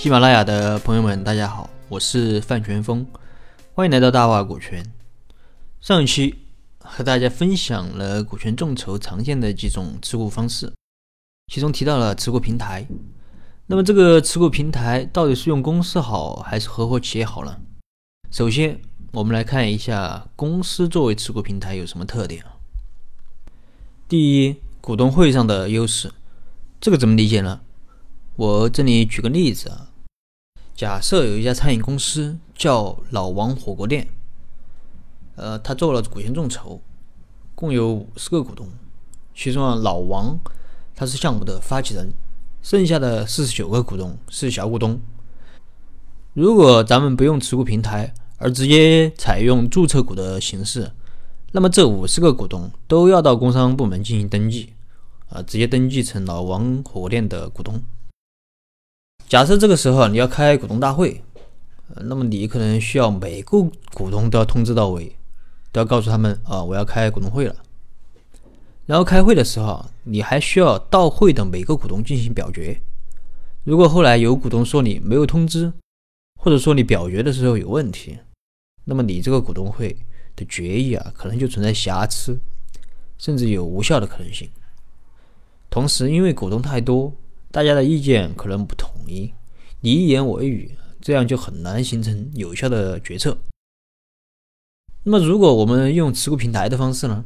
喜马拉雅的朋友们，大家好，我是范全峰，欢迎来到大话股权。上一期和大家分享了股权众筹常见的几种持股方式，其中提到了持股平台。那么这个持股平台到底是用公司好还是合伙企业好呢？首先，我们来看一下公司作为持股平台有什么特点啊？第一，股东会上的优势，这个怎么理解呢？我这里举个例子啊。假设有一家餐饮公司叫老王火锅店，呃，他做了股权众筹，共有五十个股东，其中啊，老王他是项目的发起人，剩下的四十九个股东是小股东。如果咱们不用持股平台，而直接采用注册股的形式，那么这五十个股东都要到工商部门进行登记，啊，直接登记成老王火锅店的股东。假设这个时候你要开股东大会，呃，那么你可能需要每个股东都要通知到位，都要告诉他们啊，我要开股东会了。然后开会的时候，你还需要到会的每个股东进行表决。如果后来有股东说你没有通知，或者说你表决的时候有问题，那么你这个股东会的决议啊，可能就存在瑕疵，甚至有无效的可能性。同时，因为股东太多。大家的意见可能不同一，你一言我一语，这样就很难形成有效的决策。那么，如果我们用持股平台的方式呢？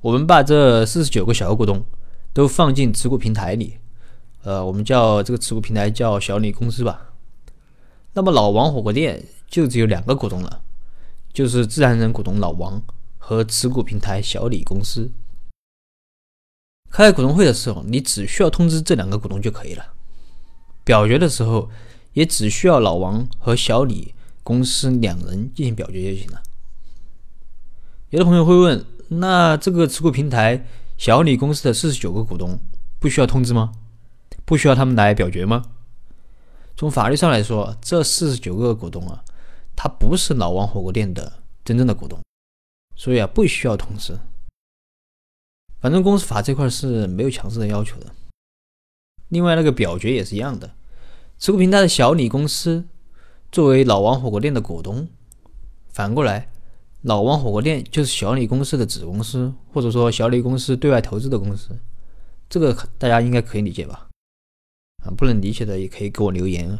我们把这四十九个小股东都放进持股平台里，呃，我们叫这个持股平台叫小李公司吧。那么，老王火锅店就只有两个股东了，就是自然人股东老王和持股平台小李公司。开股东会的时候，你只需要通知这两个股东就可以了。表决的时候，也只需要老王和小李公司两人进行表决就行了。有的朋友会问，那这个持股平台小李公司的四十九个股东不需要通知吗？不需要他们来表决吗？从法律上来说，这四十九个股东啊，他不是老王火锅店的真正的股东，所以啊，不需要通知。反正公司法这块是没有强制的要求的。另外，那个表决也是一样的。持股平台的小李公司作为老王火锅店的股东，反过来，老王火锅店就是小李公司的子公司，或者说小李公司对外投资的公司。这个大家应该可以理解吧？啊，不能理解的也可以给我留言。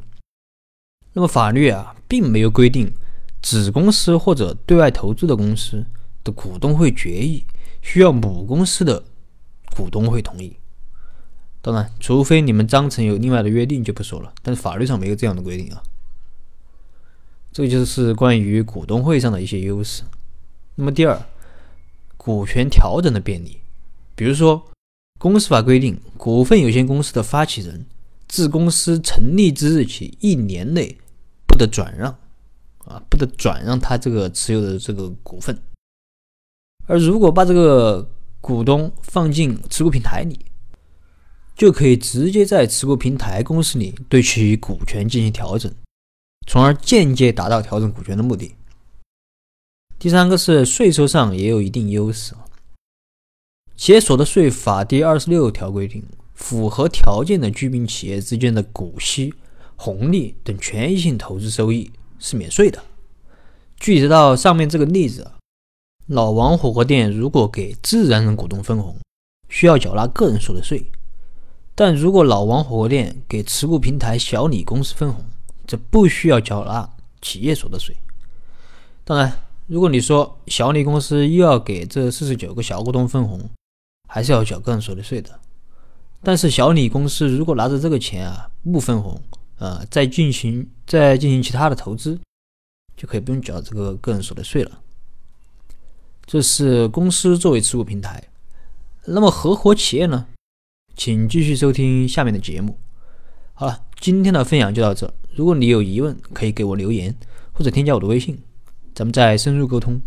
那么法律啊，并没有规定子公司或者对外投资的公司的股东会决议。需要母公司的股东会同意，当然，除非你们章程有另外的约定就不说了。但是法律上没有这样的规定啊。这个就是关于股东会上的一些优势。那么第二，股权调整的便利，比如说，公司法规定，股份有限公司的发起人自公司成立之日起一年内不得转让，啊，不得转让他这个持有的这个股份。而如果把这个股东放进持股平台里，就可以直接在持股平台公司里对其股权进行调整，从而间接达到调整股权的目的。第三个是税收上也有一定优势企业所得税法第二十六条规定，符合条件的居民企业之间的股息、红利等权益性投资收益是免税的。具体到上面这个例子。老王火锅店如果给自然人股东分红，需要缴纳个人所得税；但如果老王火锅店给持股平台小李公司分红，则不需要缴纳企业所得税。当然，如果你说小李公司又要给这四十九个小股东分红，还是要缴个人所得税的。但是小李公司如果拿着这个钱啊不分红，呃，再进行再进行其他的投资，就可以不用缴这个个人所得税了。这是公司作为持股平台，那么合伙企业呢？请继续收听下面的节目。好了，今天的分享就到这。如果你有疑问，可以给我留言或者添加我的微信，咱们再深入沟通。